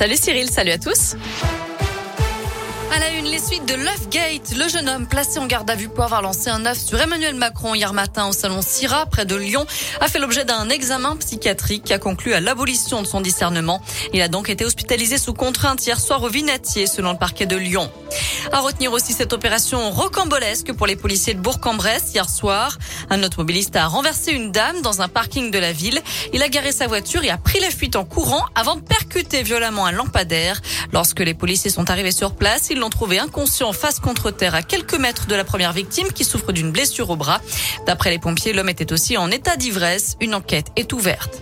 Salut Cyril, salut à tous. À la une, les suites de Gate. Le jeune homme placé en garde à vue pour avoir lancé un œuf sur Emmanuel Macron hier matin au salon Syrah, près de Lyon, a fait l'objet d'un examen psychiatrique qui a conclu à l'abolition de son discernement. Il a donc été hospitalisé sous contrainte hier soir au Vinatier, selon le parquet de Lyon. À retenir aussi cette opération rocambolesque pour les policiers de Bourg-en-Bresse hier soir. Un automobiliste a renversé une dame dans un parking de la ville. Il a garé sa voiture et a pris la fuite en courant avant de percuter violemment un lampadaire. Lorsque les policiers sont arrivés sur place, ils l'ont trouvé inconscient face contre terre à quelques mètres de la première victime qui souffre d'une blessure au bras. D'après les pompiers, l'homme était aussi en état d'ivresse. Une enquête est ouverte.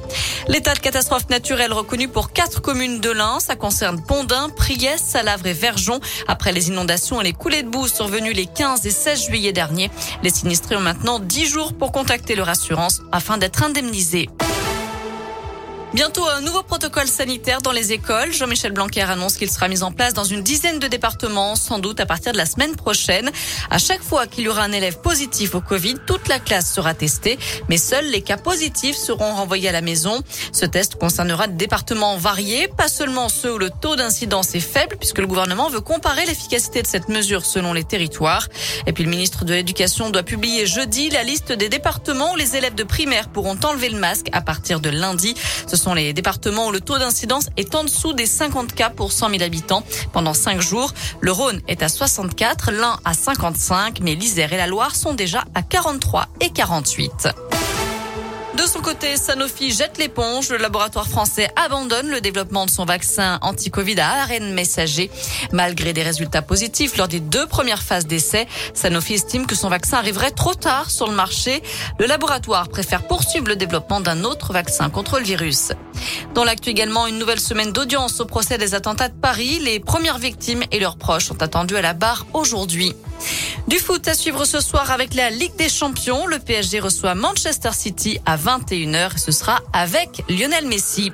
L'état de catastrophe naturelle reconnu pour quatre communes de l'Ain. Ça concerne Pondin, Priès, Salavre et Verjon. Après les inondations et les coulées de boue survenues les 15 et 16 juillet dernier, les sinistrés ont maintenant 10 jours pour contacter leur assurance afin d'être indemnisés. Bientôt un nouveau protocole sanitaire dans les écoles. Jean-Michel Blanquer annonce qu'il sera mis en place dans une dizaine de départements, sans doute à partir de la semaine prochaine. À chaque fois qu'il y aura un élève positif au Covid, toute la classe sera testée, mais seuls les cas positifs seront renvoyés à la maison. Ce test concernera des départements variés, pas seulement ceux où le taux d'incidence est faible, puisque le gouvernement veut comparer l'efficacité de cette mesure selon les territoires. Et puis le ministre de l'Éducation doit publier jeudi la liste des départements où les élèves de primaire pourront enlever le masque à partir de lundi. Sont les départements où le taux d'incidence est en dessous des 50 cas pour 100 000 habitants pendant 5 jours. Le Rhône est à 64, l'Ain à 55, mais l'Isère et la Loire sont déjà à 43 et 48. De son côté, Sanofi jette l'éponge. Le laboratoire français abandonne le développement de son vaccin anti-Covid à ARN messager. Malgré des résultats positifs lors des deux premières phases d'essai, Sanofi estime que son vaccin arriverait trop tard sur le marché. Le laboratoire préfère poursuivre le développement d'un autre vaccin contre le virus. Dans l'actu également, une nouvelle semaine d'audience au procès des attentats de Paris. Les premières victimes et leurs proches sont attendus à la barre aujourd'hui. Du foot à suivre ce soir avec la Ligue des Champions. Le PSG reçoit Manchester City à 21h et ce sera avec Lionel Messi.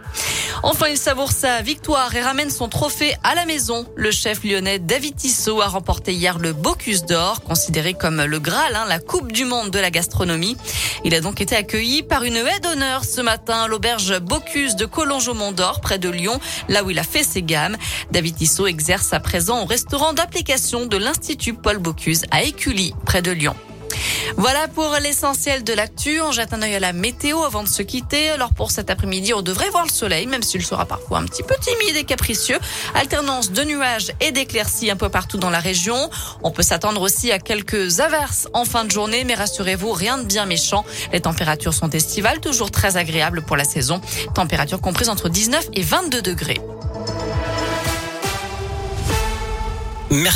Enfin, il savoure sa victoire et ramène son trophée à la maison. Le chef lyonnais David Tissot a remporté hier le Bocuse d'Or, considéré comme le Graal, hein, la Coupe du Monde de la gastronomie. Il a donc été accueilli par une haie d'honneur ce matin à l'auberge Bocuse de Collonges au Mont d'Or, près de Lyon, là où il a fait ses gammes. David Tissot exerce à présent au restaurant d'application de l'Institut Paul Bocuse à Écully, près de Lyon. Voilà pour l'essentiel de l'actu. On jette un œil à la météo avant de se quitter. Alors pour cet après-midi, on devrait voir le soleil, même s'il sera parfois un petit peu timide et capricieux. Alternance de nuages et d'éclaircies un peu partout dans la région. On peut s'attendre aussi à quelques averses en fin de journée, mais rassurez-vous, rien de bien méchant. Les températures sont estivales, toujours très agréables pour la saison. Température comprise entre 19 et 22 degrés. Merci.